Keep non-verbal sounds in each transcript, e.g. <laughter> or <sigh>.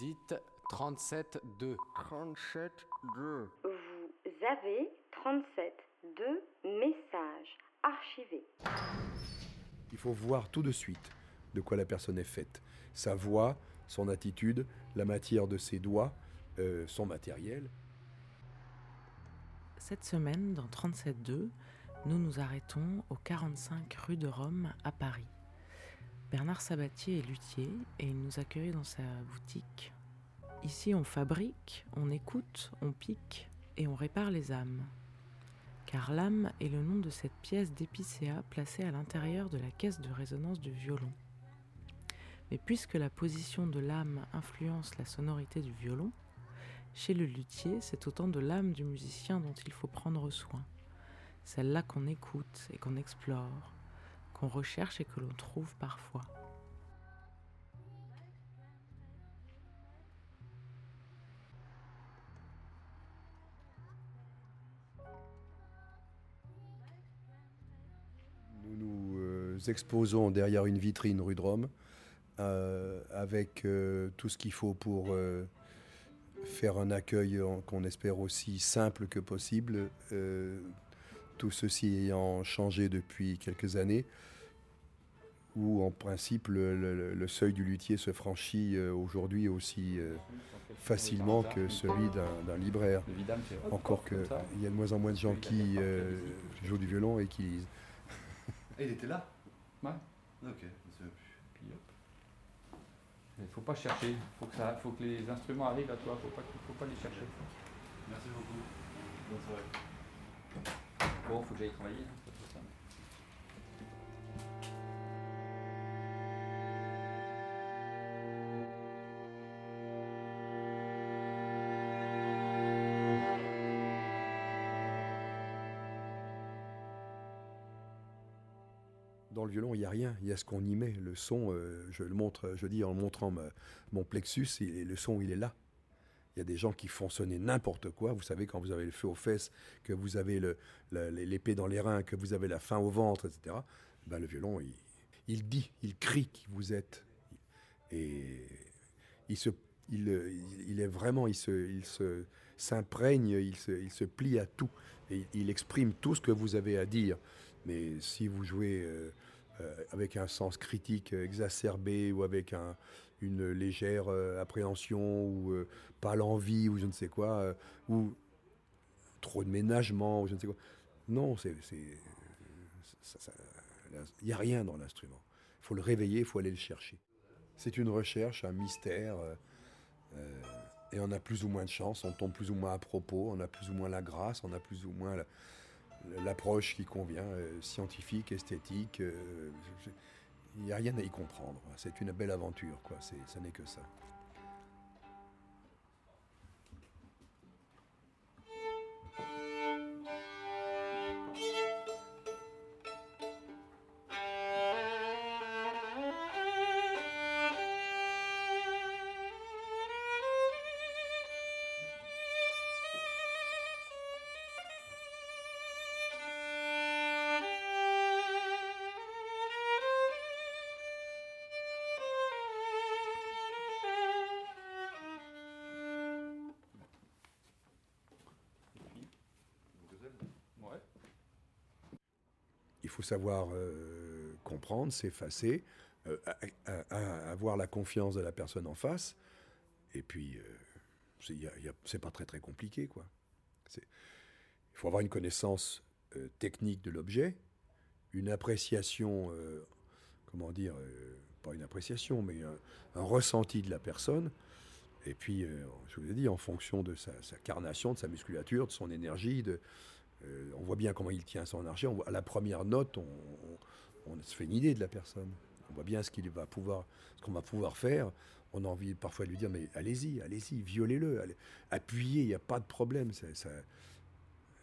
Dites 37-2. 37-2. Vous avez 37-2 messages archivés. Il faut voir tout de suite de quoi la personne est faite. Sa voix, son attitude, la matière de ses doigts, euh, son matériel. Cette semaine, dans 37.2, nous nous arrêtons au 45 rue de Rome à Paris. Bernard Sabatier est luthier et il nous accueille dans sa boutique. Ici, on fabrique, on écoute, on pique et on répare les âmes. Car l'âme est le nom de cette pièce d'épicéa placée à l'intérieur de la caisse de résonance du violon. Mais puisque la position de l'âme influence la sonorité du violon, chez le luthier, c'est autant de l'âme du musicien dont il faut prendre soin. Celle-là qu'on écoute et qu'on explore, qu'on recherche et que l'on trouve parfois. Nous nous euh, exposons derrière une vitrine rue de Rome euh, avec euh, tout ce qu'il faut pour faire un accueil qu'on espère aussi simple que possible. Tout ceci ayant changé depuis quelques années, où en principe le, le- le seuil du luthier se franchit euh, aujourd'hui aussi euh, facilement que celui d'un libraire. Encore qu'il y a de moins en moins de gens qui euh, jouent du violon et qui lisent. <laughs> Il était là? Ouais. Ok, je sais plus. Puis hop. Il faut pas chercher, faut que ça, faut que les instruments arrivent à toi, faut pas, faut pas les chercher. Merci beaucoup. Bonne soirée. Bon, faut que j'aille travailler. hein. Dans le violon, il n'y a rien, il y a ce qu'on y met. Le son, euh, je le montre, je dis en montrant mon plexus, le son, il est là. Il y a des gens qui font sonner n'importe quoi. Vous savez, quand vous avez le feu aux fesses, que vous avez l'épée dans les reins, que vous avez la faim au ventre, etc., ben, le violon, il, dit, il crie qui vous êtes. Et il se, il, il- est vraiment, il se, s'imprègne, il se, il se plie à tout. Et il exprime tout ce que vous avez à dire. Mais si vous jouez euh, avec un sens critique exacerbé ou avec un- une légère euh, appréhension ou euh, pas l'envie ou je ne sais quoi, euh, ou trop de ménagement ou je ne sais quoi. Non, c'est, il n'y a rien dans l'instrument. Il faut le réveiller, il faut aller le chercher. C'est une recherche, un mystère. euh, euh, et on a plus ou moins de chance, on tombe plus ou moins à propos, on a plus ou moins la grâce, on a plus ou moins la- l'approche qui convient, euh, scientifique, esthétique. euh, Il n'y a rien à y comprendre. C'est une belle aventure, quoi. Ça n'est que ça. Il faut savoir euh, comprendre, s'effacer, euh, avoir la confiance de la personne en face. Et puis, euh, c'est pas très très compliqué, quoi. Il faut avoir une connaissance euh, technique de l'objet, une appréciation, comment dire, pas une appréciation, mais un, ressenti de la personne. Et puis, je vous ai dit, en fonction de sa, sa carnation, de sa musculature, de son énergie, de, euh, on voit bien comment il tient son voit- à la première note, on, se fait une idée de la personne. On voit bien ce qu'on va pouvoir faire. On a envie parfois de lui dire mais allez-y, allez-y, violez-le, appuyez, il n'y a pas de problème.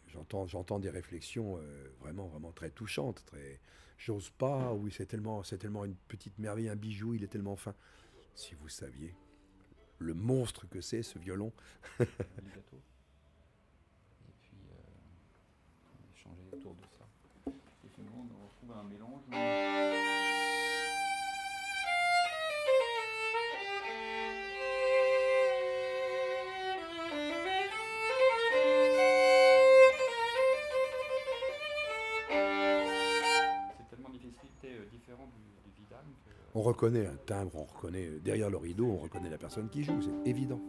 J'entends des réflexions euh, vraiment, vraiment très touchantes. Très, j'ose pas. Oui, c'est tellement, c'est tellement une petite merveille, un bijou. Il est tellement fin. Si vous saviez le monstre que c'est ce violon. autour de ça. Et finalement, on retrouve un mélange. C'est tellement difficile, c'est euh, différent du Vidame. On reconnaît un timbre, on reconnaît euh, derrière le rideau, on reconnaît la personne qui joue, c'est évident.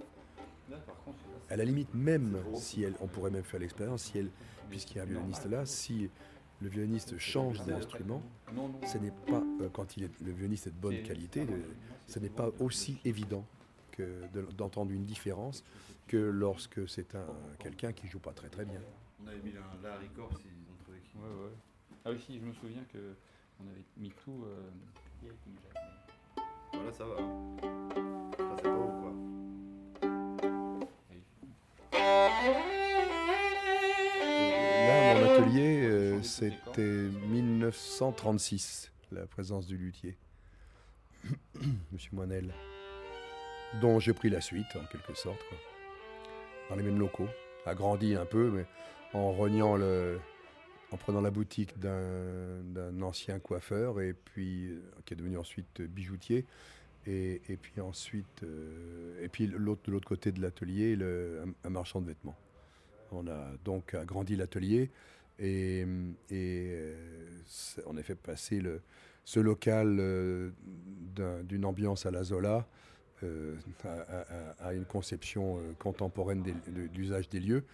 À la limite, même si elle, on pourrait même faire l'expérience, si elle, puisqu'il y a un violoniste là, si le violoniste change d'instrument, ce n'est pas, euh, quand il est, le violoniste est de bonne qualité, le- ce n'est pas aussi évident que de- d'entendre une différence que lorsque c'est un quelqu'un qui joue pas très très bien. On avait mis un Larry Corse, ils ont trouvé qui. Ouais, ouais. Ah oui, si, je me souviens que on avait mis tout. euh, la- Voilà, ça va. Ça, Là, mon atelier, euh, c'était 1936, la présence du luthier, <coughs> Monsieur Moinel, dont j'ai pris la suite, en quelque sorte, quoi. dans les mêmes locaux, agrandi un peu, mais en reniant prenant la boutique d'un d'un ancien coiffeur, et puis euh, qui est devenu ensuite bijoutier, et, puis ensuite, euh, et puis l'autre de l'autre côté de l'atelier, un- marchand de vêtements. On a donc agrandi l'atelier et, et, euh, on a fait passer ce local euh, d'un- d'une ambiance à la Zola à, une conception contemporaine de, l'usage des lieux.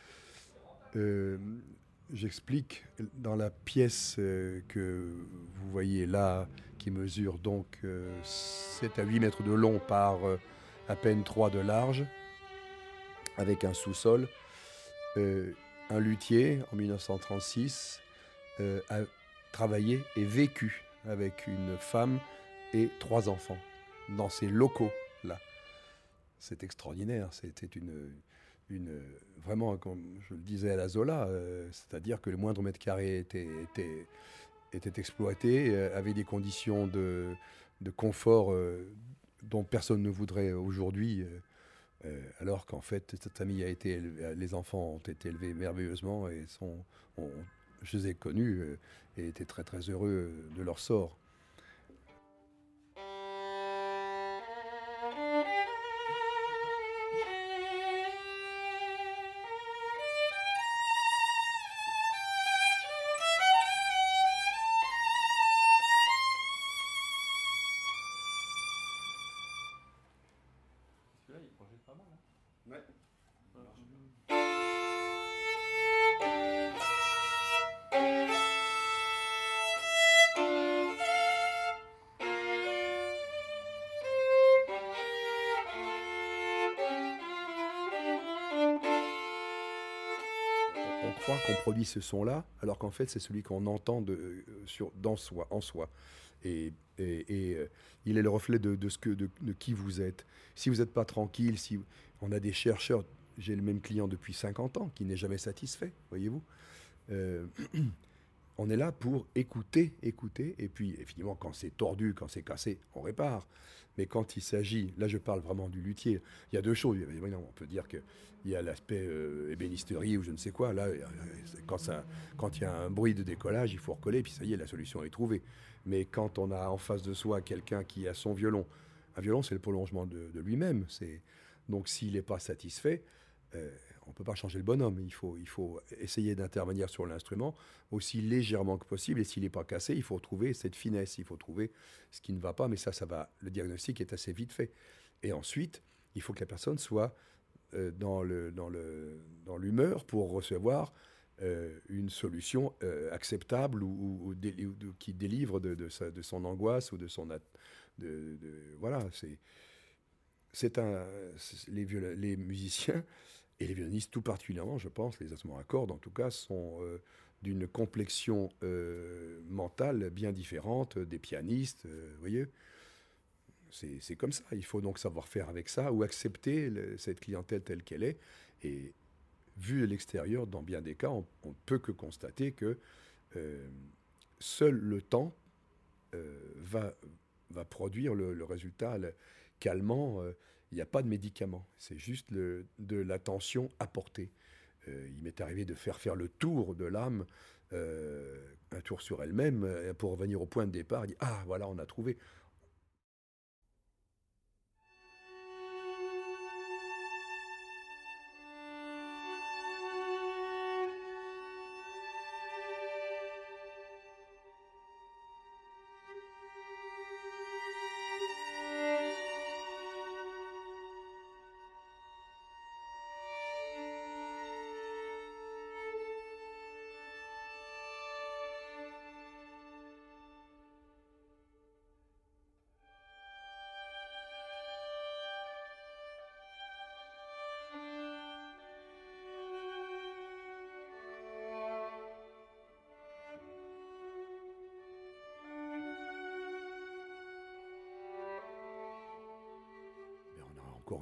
J'explique dans la pièce euh, que vous voyez là, qui mesure donc euh, 7 à 8 mètres de long par euh, à peine 3 de large, avec un sous-sol. Euh, un luthier, en 1936, euh, a travaillé et vécu avec une femme et trois enfants dans ces locaux-là. C'est extraordinaire. C'était une, vraiment, comme je le disais à la Zola, euh, c'est-à-dire que le moindre mètre carré était, exploité, euh, avait des conditions de, confort euh, dont personne ne voudrait aujourd'hui. alors qu'en fait, cette famille a été les enfants ont été élevés merveilleusement et sont, ont- je les ai connus et étaient très très heureux de leur sort. Pas mal. Hein. Ouais. On croit qu'on produit ce son-là, alors qu'en fait, c'est celui qu'on entend de, euh, sur, dans soi, en soi. Et, et- euh, il est le reflet de, ce que, de qui vous êtes. Si vous n'êtes pas tranquille, si on a des chercheurs, j'ai le même client depuis 50 ans qui n'est jamais satisfait, voyez-vous. Euh, <clears throat> on est là pour écouter, écouter, et puis évidemment, quand c'est tordu, quand c'est cassé, on répare. Mais quand il s'agit, là je parle vraiment du luthier, il y a deux choses. On peut dire qu'il y a l'aspect euh, ébénisterie ou je ne sais quoi. Là, euh, quand, il y a un bruit de décollage, il faut recoller, puis ça y est, la solution est trouvée. Mais quand on a en face de soi quelqu'un qui a son violon, un violon c'est le prolongement de, lui-même. Donc s'il n'est pas satisfait, euh, on ne peut pas changer le bonhomme. Il faut, il faut essayer d'intervenir sur l'instrument aussi légèrement que possible. Et s'il n'est pas cassé, il faut trouver cette finesse, il faut trouver ce qui ne va pas. Mais ça, ça va. Le diagnostic est assez vite fait. Et ensuite, il faut que la personne soit euh, dans le dans le dans l'humeur pour recevoir euh, une solution euh, acceptable ou, qui délivre de, sa- de son angoisse ou de son de, voilà c'est les les musiciens et les violonistes tout particulièrement je pense les instruments à cordes en tout cas sont euh, d'une complexion euh, mentale bien différente des pianistes euh, vous voyez c'est comme ça. Il faut donc savoir faire avec ça ou accepter cette clientèle telle qu'elle est. Et vu de l'extérieur, dans bien des cas, on ne peut que constater que seul le temps va, va produire le, résultat calmant. Il n'y a pas de médicament. C'est juste de l'attention apportée. Euh, il m'est arrivé de faire faire le tour de l'âme, euh, un tour sur elle-même, euh, pour revenir au point de départ. Dire, ah, voilà, on a trouvé.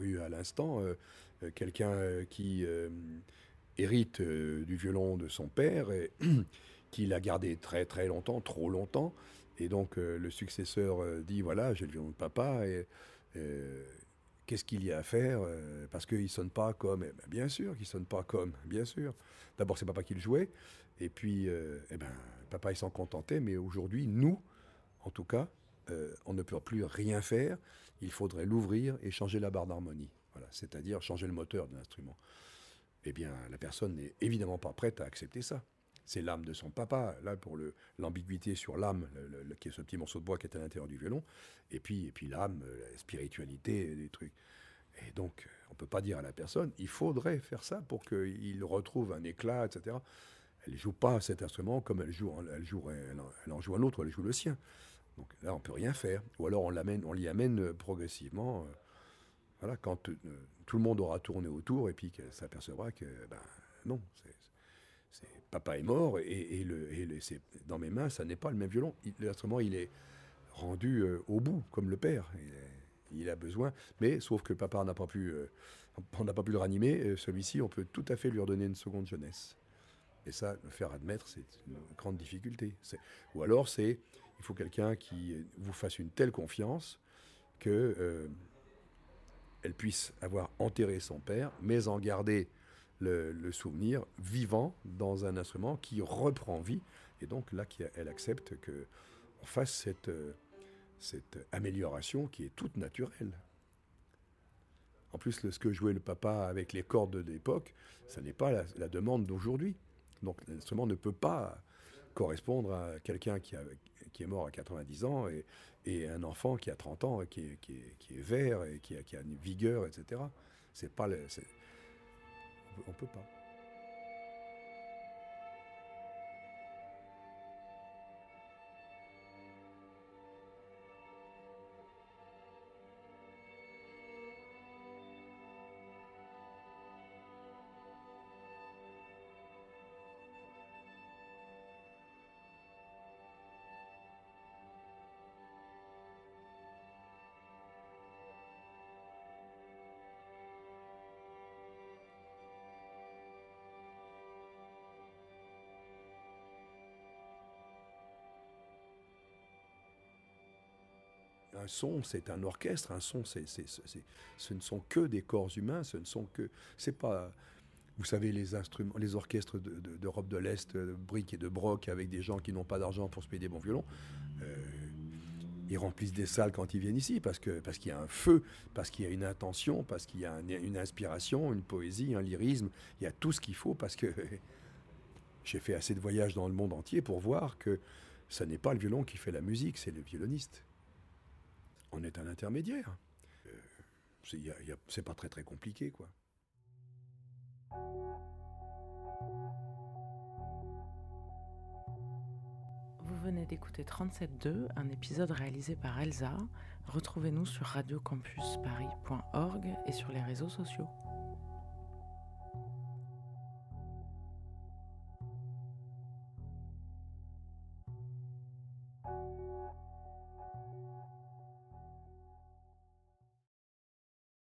Eu à l'instant euh, euh, quelqu'un euh, qui hérite du violon de son père et <clears throat> qui l'a gardé très très longtemps, trop longtemps. Et donc le successeur dit voilà, j'ai le violon de papa et qu'est-ce qu'il y a à faire Parce qu'il sonne pas comme. Eh ben, bien sûr qu'il sonne pas comme, bien sûr. D'abord c'est papa qui le jouait et puis eh ben papa il s'en contentait. Mais aujourd'hui nous, en tout cas, on ne peut plus rien faire. Il faudrait l'ouvrir et changer la barre d'harmonie. Voilà, c'est-à-dire changer le moteur de l'instrument. Eh bien, la personne n'est évidemment pas prête à accepter ça. C'est l'âme de son papa, là, pour l'ambiguïté sur l'âme, qui est ce petit morceau de bois qui est à l'intérieur du violon, et puis, et puis l'âme, euh, la spiritualité, des trucs. Et donc, euh, on ne peut pas dire à la personne, il faudrait faire ça pour qu'il retrouve un éclat, etc. Elle ne joue pas cet instrument comme elle, joue, elle, en, elle en joue un autre, elle joue le sien. Donc là, on peut rien faire. Ou alors on l'amène, on l'y amène euh, progressivement. euh, voilà, quand euh, tout le monde aura tourné autour et puis qu'elle s'apercevra que ben non, c'est, papa est mort et, le, et le- c'est, dans mes mains, ça n'est pas le même violon. L'instrument, il est rendu au bout, comme le père. Il, a besoin, mais sauf que papa n'a pas pu, on n'a pas pu le ranimer. Celui-ci, on peut tout à fait lui redonner une seconde jeunesse. Et ça, le faire admettre, c'est une grande difficulté. Ou alors, c'est il faut quelqu'un qui vous fasse une telle confiance que euh, elle puisse avoir enterré son père, mais en garder le, souvenir vivant dans un instrument qui reprend vie. Et donc là, elle accepte que on fasse cette, euh, cette amélioration qui est toute naturelle. En plus, ce que jouait le papa avec les cordes de l'époque, ça n'est pas la, la demande d'aujourd'hui. Donc l'instrument ne peut pas correspondre à quelqu'un qui, qui est mort à 90 ans et, un enfant qui a 30 ans, qui est, vert et qui a, une vigueur, etc. C'est pas le, on peut pas. Un son, c'est un orchestre. Un son, ce ne sont que des corps humains. Ce ne sont que, c'est pas, vous savez, les instruments, les orchestres de- de- d'Europe de, l'Est, de briques et de broc, avec des gens qui n'ont pas d'argent pour se payer des bons violons. euh, ils remplissent des salles quand ils viennent ici parce que parce qu'il y a un feu, parce qu'il y a une intention, parce qu'il y a un- une inspiration, une poésie, un lyrisme. Il y a tout ce qu'il faut parce que <laughs> j'ai fait assez de voyages dans le monde entier pour voir que ce n'est pas le violon qui fait la musique, c'est le violoniste. On est un intermédiaire. Euh, c'est pas très très compliqué quoi. Vous venez d'écouter 37.2, un épisode réalisé par Elsa. Retrouvez-nous sur radiocampusparis.org et sur les réseaux sociaux.